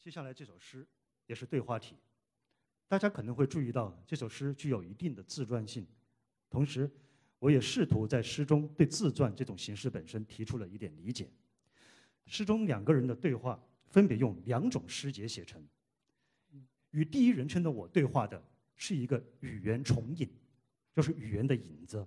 接下来这首诗也是对话体，大家可能会注意到这首诗具有一定的自传性，同时，我也试图在诗中对自传这种形式本身提出了一点理解。诗中两个人的对话分别用两种诗节写成，与第一人称的我对话的是一个语言重影，就是语言的影子。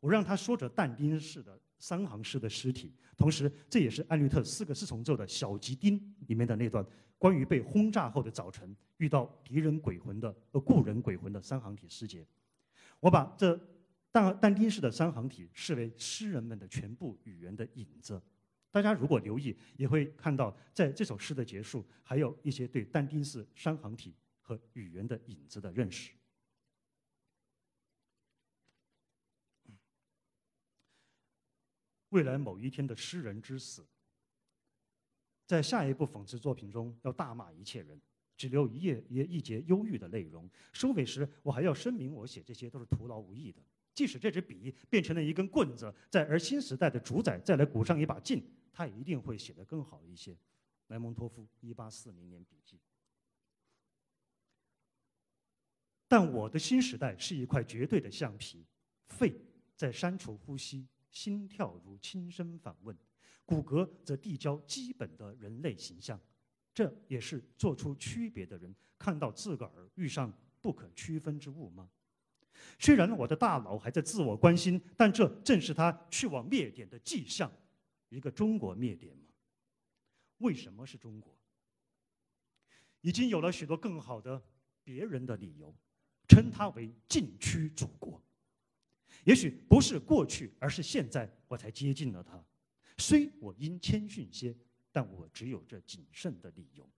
我让他说着但丁式的三行诗的诗体，同时这也是艾略特四个四重奏的小吉丁里面的那段。关于被轰炸后的早晨遇到敌人鬼魂的呃故人鬼魂的三行体诗节，我把这但但丁式的三行体视为诗人们的全部语言的影子。大家如果留意，也会看到在这首诗的结束，还有一些对但丁式三行体和语言的影子的认识。未来某一天的诗人之死。在下一部讽刺作品中，要大骂一切人，只留一页一一节忧郁的内容。收尾时，我还要声明，我写这些都是徒劳无益的。即使这支笔变成了一根棍子，在而新时代的主宰再来鼓上一把劲，他也一定会写得更好一些。莱蒙托夫，一八四零年笔记。但我的新时代是一块绝对的橡皮，肺在删除呼吸，心跳如轻声反问。骨骼则递交基本的人类形象，这也是做出区别的人看到自个儿遇上不可区分之物吗？虽然我的大脑还在自我关心，但这正是他去往灭点的迹象。一个中国灭点吗？为什么是中国？已经有了许多更好的别人的理由，称它为禁区祖国。也许不是过去，而是现在，我才接近了他。虽我应谦逊些，但我只有这谨慎的理由。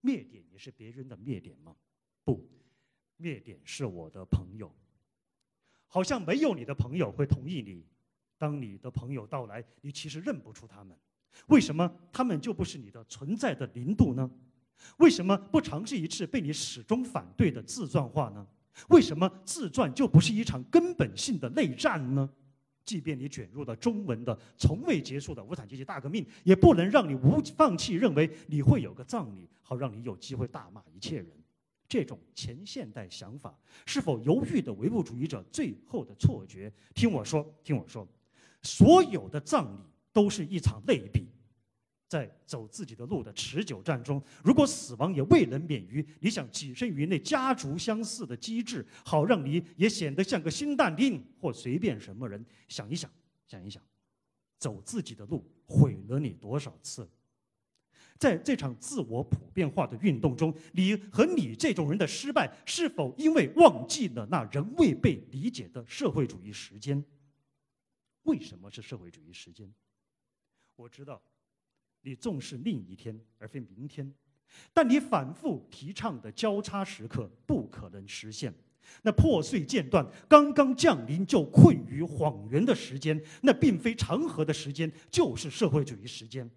灭点也是别人的灭点吗？不，灭点是我的朋友。好像没有你的朋友会同意你。当你的朋友到来，你其实认不出他们。为什么他们就不是你的存在的零度呢？为什么不尝试一次被你始终反对的自传化呢？为什么自传就不是一场根本性的内战呢？即便你卷入了中文的从未结束的无产阶级大革命，也不能让你无放弃认为你会有个葬礼，好让你有机会大骂一切人。这种前现代想法是否犹豫的唯物主义者最后的错觉？听我说，听我说，所有的葬礼都是一场类比。在走自己的路的持久战中，如果死亡也未能免于你想跻身于那家族相似的机制，好让你也显得像个新但丁或随便什么人。想一想，想一想，走自己的路毁了你多少次？在这场自我普遍化的运动中，你和你这种人的失败，是否因为忘记了那仍未被理解的社会主义时间？为什么是社会主义时间？我知道。你重视另一天而非明天，但你反复提倡的交叉时刻不可能实现。那破碎间断、刚刚降临就困于谎言的时间，那并非长河的时间，就是社会主义时间。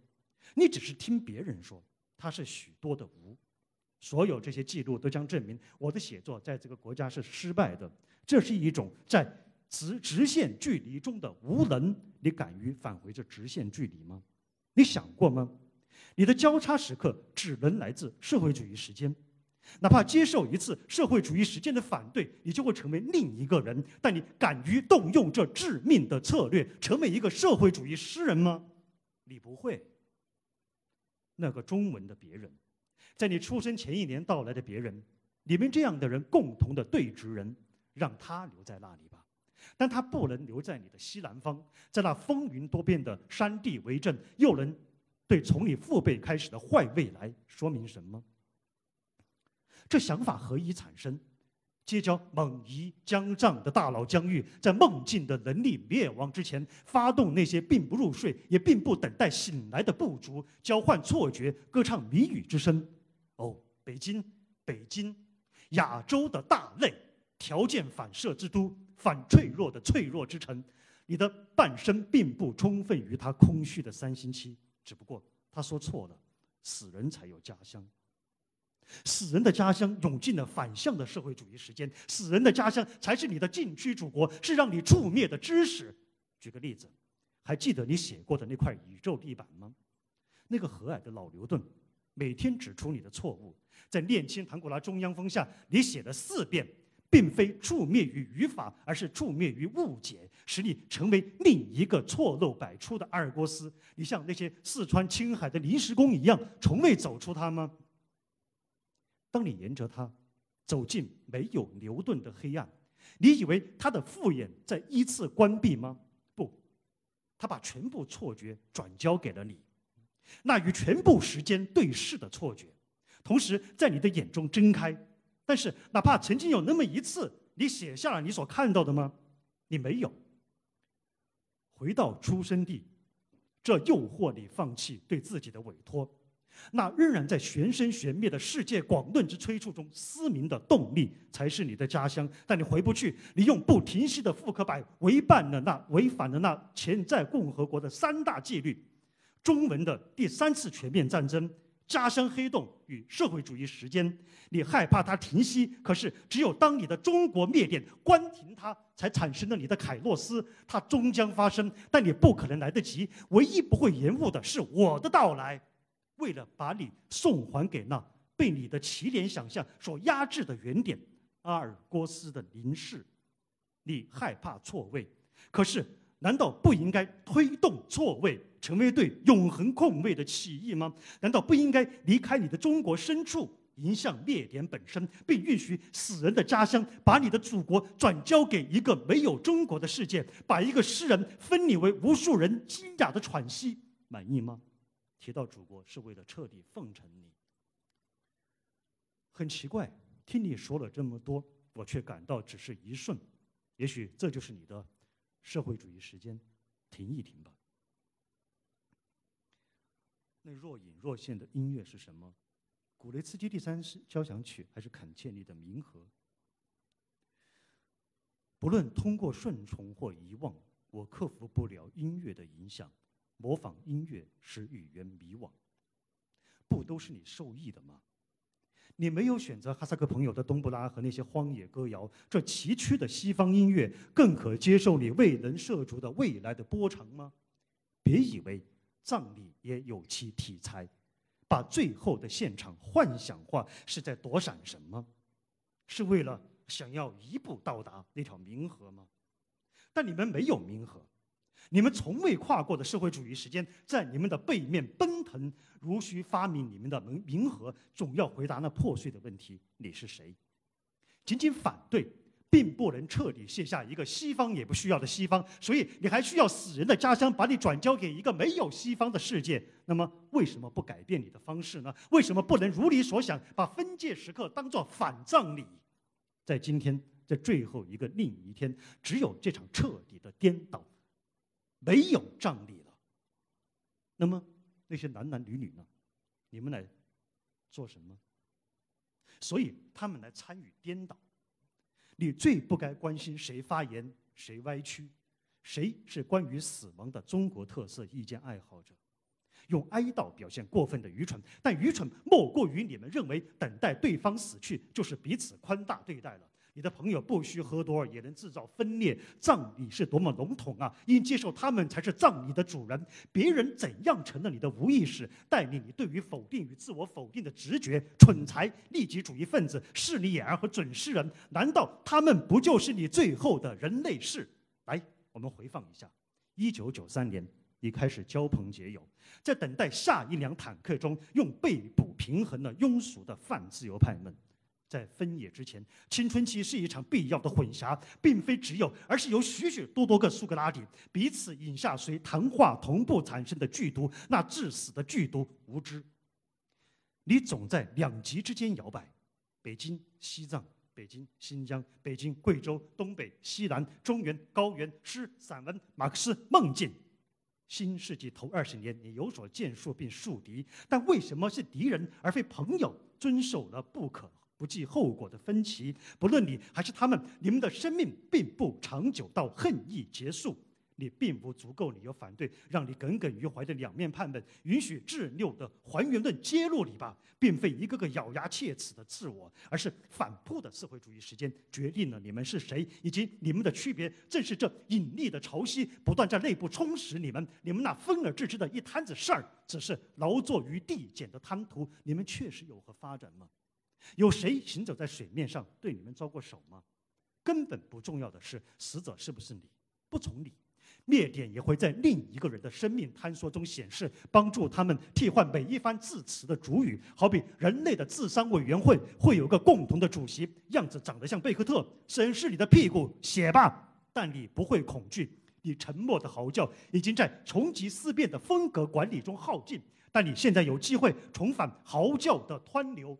你只是听别人说，它是许多的无。所有这些记录都将证明我的写作在这个国家是失败的。这是一种在直直线距离中的无能。你敢于返回这直线距离吗？你想过吗？你的交叉时刻只能来自社会主义时间，哪怕接受一次社会主义时间的反对，你就会成为另一个人。但你敢于动用这致命的策略，成为一个社会主义诗人吗？你不会。那个中文的别人，在你出生前一年到来的别人，你们这样的人共同的对峙人，让他留在那里。但他不能留在你的西南方，在那风云多变的山地为证，又能对从你父辈开始的坏未来说明什么？这想法何以产生？结交猛夷将帐的大佬疆域，在梦境的能力灭亡之前，发动那些并不入睡也并不等待醒来的部族，交换错觉，歌唱谜语之声。哦，北京，北京，亚洲的大类，条件反射之都。反脆弱的脆弱之城，你的半生并不充分于他空虚的三星期。只不过他说错了，死人才有家乡，死人的家乡涌进了反向的社会主义时间，死人的家乡才是你的禁区祖国，是让你触灭的知识。举个例子，还记得你写过的那块宇宙地板吗？那个和蔼的老牛顿，每天指出你的错误。在念青唐古拉中央峰下，你写了四遍，并非蹙灭于语法，而是蹙灭于误解，使你成为另一个错漏百出的阿尔戈斯。你像那些四川、青海的临时工一样，从未走出它吗？当你沿着它走进没有牛顿的黑暗，你以为他的复眼在依次关闭吗？不，他把全部错觉转交给了你，那与全部时间对视的错觉。同时，在你的眼中睁开，但是哪怕曾经有那么一次，你写下了你所看到的吗？你没有。回到出生地，这诱惑你放弃对自己的委托，那仍然在玄生玄灭的世界广论之催促中嘶鸣的动力，才是你的家乡。但你回不去，你用不停息的复刻版违反了那违反了那潜在共和国的三大纪律：中文的第三次全面战争。家乡黑洞与社会主义时间，你害怕它停息，可是只有当你的中国灭电关停它，才产生了你的凯洛斯，它终将发生，但你不可能来得及。唯一不会延误的是我的到来，为了把你送还给那被你的起点想象所压制的原点——阿尔戈斯的凝视。你害怕错位，可是。难道不应该推动错位，成为对永恒空位的起义吗？难道不应该离开你的中国深处，迎向灭点本身，并允许死人的家乡把你的祖国转交给一个没有中国的世界，把一个诗人分你为无数人惊讶的喘息？满意吗？提到祖国是为了彻底奉承你。很奇怪，听你说了这么多，我却感到只是一瞬。也许这就是你的。社会主义时间，停一停吧。那若隐若现的音乐是什么？古雷茨基第三交响曲，还是坎切利的《冥河》？不论通过顺从或遗忘，我克服不了音乐的影响。模仿音乐使语言迷惘，不都是你受益的吗？你没有选择哈萨克朋友的冬不拉和那些荒野歌谣，这崎岖的西方音乐更可接受你未能涉足的未来的波长吗？别以为葬礼也有其题材，把最后的现场幻想化是在躲闪什么？是为了想要一步到达那条冥河吗？但你们没有冥河。你们从未跨过的社会主义时间，在你们的背面奔腾，如需发明你们的冥冥河，总要回答那破碎的问题：你是谁？仅仅反对，并不能彻底卸下一个西方也不需要的西方，所以你还需要死人的家乡把你转交给一个没有西方的世界。那么，为什么不改变你的方式呢？为什么不能如你所想，把分界时刻当作反葬礼？在今天，在最后一个另一天，只有这场彻底的颠倒。没有葬礼了，那么那些男男女女呢？你们来做什么？所以他们来参与颠倒。你最不该关心谁发言谁歪曲，谁是关于死亡的中国特色意见爱好者，用哀悼表现过分的愚蠢，但愚蠢莫过于你们认为等待对方死去就是彼此宽大对待了。你的朋友不需喝多也能制造分裂，葬礼是多么笼统啊！应接受他们才是葬礼的主人。别人怎样成了你的无意识，带领你对于否定与自我否定的直觉？蠢材、利己主义分子、势利眼儿和准诗人，难道他们不就是你最后的人类世？来，我们回放一下：一九九三年，你开始交朋结友，在等待下一辆坦克中，用背部平衡了庸俗的泛自由派们。在分野之前，青春期是一场必要的混淆，并非只有，而是由许许多多个苏格拉底彼此饮下水谈话同步产生的剧毒，那致死的剧毒无知。你总在两极之间摇摆：北京、西藏、北京、新疆、北京、贵州、东北、西南、中原、高原、诗、散文、马克思、梦境。新世纪头二十年，你有所建树并树敌，但为什么是敌人而非朋友？遵守了不可。不计后果的分歧，不论你还是他们，你们的生命并不长久到恨意结束。你并无足够理由反对让你耿耿于怀的两面叛们允许执拗的还原论揭露你吧，并非一个个咬牙切齿的自我，而是反扑的社会主义时间决定了你们是谁以及你们的区别。正是这引力的潮汐不断在内部充实你们，你们那分而治之的一摊子事儿，只是劳作于递减的贪图。你们确实有何发展吗？有谁行走在水面上对你们招过手吗？根本不重要的是死者是不是你，不从你。灭点也会在另一个人的生命坍缩中显示，帮助他们替换每一番字词的主语。好比人类的智商委员会会有个共同的主席，样子长得像贝克特，审视你的屁股，写吧。但你不会恐惧，你沉默的嚎叫已经在重级思辨的风格管理中耗尽。但你现在有机会重返嚎叫的湍流，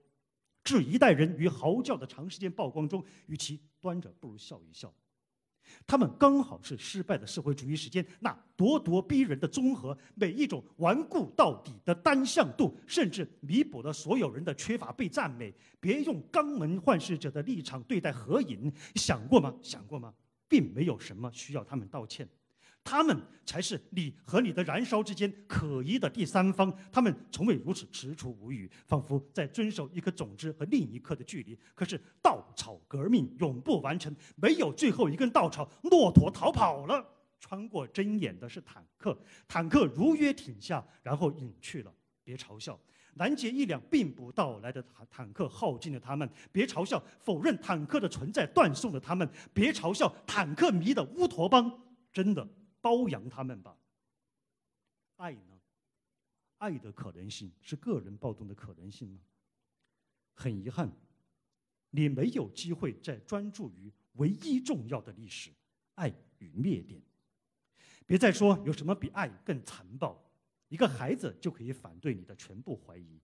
置一代人于嚎叫的长时间曝光中，与其端着，不如笑一笑。他们刚好是失败的社会主义时间那咄咄逼人的综合，每一种顽固到底的单向度，甚至弥补了所有人的缺乏被赞美。别用肛门幻视者的立场对待合影，想过吗？想过吗？并没有什么需要他们道歉。他们才是你和你的燃烧之间可疑的第三方。他们从未如此踟蹰无语，仿佛在遵守一颗种子和另一颗的距离。可是稻草革命永不完成，没有最后一根稻草，骆驼逃跑了。穿过针眼的是坦克，坦克如约停下，然后隐去了。别嘲笑拦截一辆并不到来的坦坦克耗尽了他们。别嘲笑否认坦克的存在断送了他们。别嘲笑坦克迷的乌托邦，真的。包养他们吧。爱呢？爱的可能性是个人暴动的可能性吗？很遗憾，你没有机会再专注于唯一重要的历史——爱与灭点。别再说有什么比爱更残暴。一个孩子就可以反对你的全部怀疑。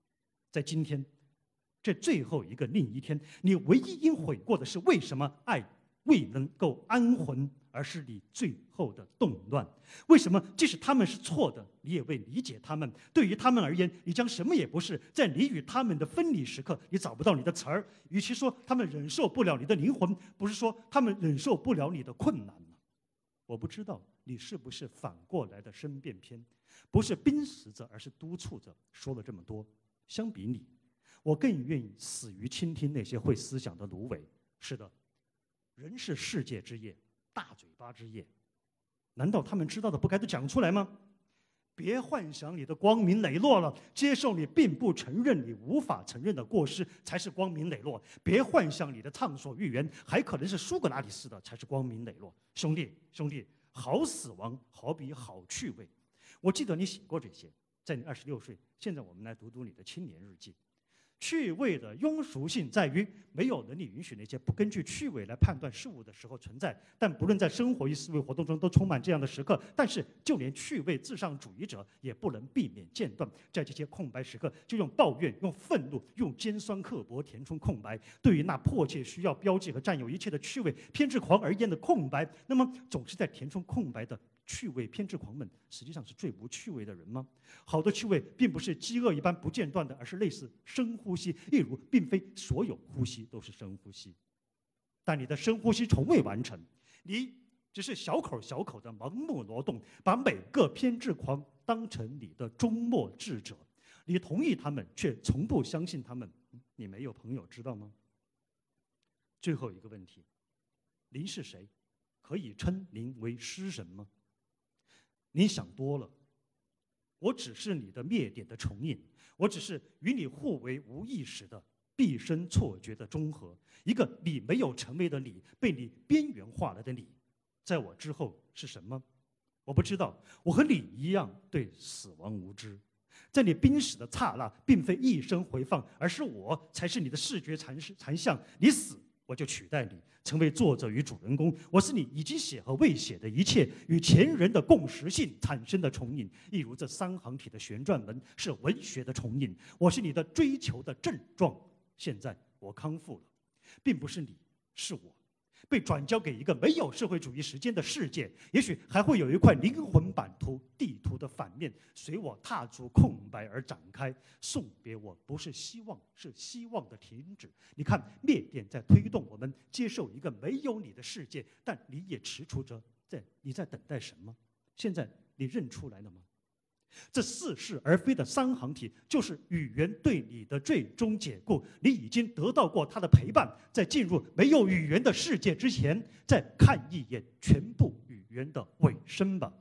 在今天，这最后一个另一天，你唯一应悔过的是为什么爱未能够安魂。而是你最后的动乱。为什么？即使他们是错的，你也未理解他们。对于他们而言，你将什么也不是。在你与他们的分离时刻，你找不到你的词儿。与其说他们忍受不了你的灵魂，不是说他们忍受不了你的困难？我不知道你是不是反过来的申辩篇，不是濒死者，而是督促者。说了这么多，相比你，我更愿意死于倾听那些会思想的芦苇。是的，人是世界之业。大嘴巴之夜，难道他们知道的不该都讲出来吗？别幻想你的光明磊落了，接受你并不承认、你无法承认的过失才是光明磊落。别幻想你的畅所欲言还可能是苏格拉底式的才是光明磊落。兄弟，兄弟，好死亡好比好趣味。我记得你写过这些，在你二十六岁。现在我们来读读你的青年日记。趣味的庸俗性在于没有能力允许那些不根据趣味来判断事物的时候存在。但不论在生活与思维活动中都充满这样的时刻。但是就连趣味至上主义者也不能避免间断，在这些空白时刻，就用抱怨、用愤怒、用尖酸刻薄填充空白。对于那迫切需要标记和占有一切的趣味偏执狂而言的空白，那么总是在填充空白的。趣味偏执狂们实际上是最无趣味的人吗？好的趣味并不是饥饿一般不间断的，而是类似深呼吸。例如，并非所有呼吸都是深呼吸，但你的深呼吸从未完成，你只是小口小口的盲目挪动，把每个偏执狂当成你的终末智者。你同意他们，却从不相信他们。你没有朋友知道吗？最后一个问题：您是谁？可以称您为诗人吗？你想多了，我只是你的灭点的重影，我只是与你互为无意识的毕生错觉的综合，一个你没有成为的你，被你边缘化了的你，在我之后是什么？我不知道。我和你一样对死亡无知，在你濒死的刹那，并非一声回放，而是我才是你的视觉残残像。你死。我就取代你，成为作者与主人公。我是你已经写和未写的一切与前人的共识性产生的重影，一如这三行体的旋转门是文学的重影。我是你的追求的症状。现在我康复了，并不是你，是我。被转交给一个没有社会主义时间的世界，也许还会有一块灵魂版图地图的反面，随我踏足空白而展开。送别我不是希望，是希望的停止。你看，灭点在推动我们接受一个没有你的世界，但你也踟蹰着，在你在等待什么？现在你认出来了吗？这似是而非的三行体，就是语言对你的最终解雇。你已经得到过他的陪伴，在进入没有语言的世界之前，再看一眼全部语言的尾声吧。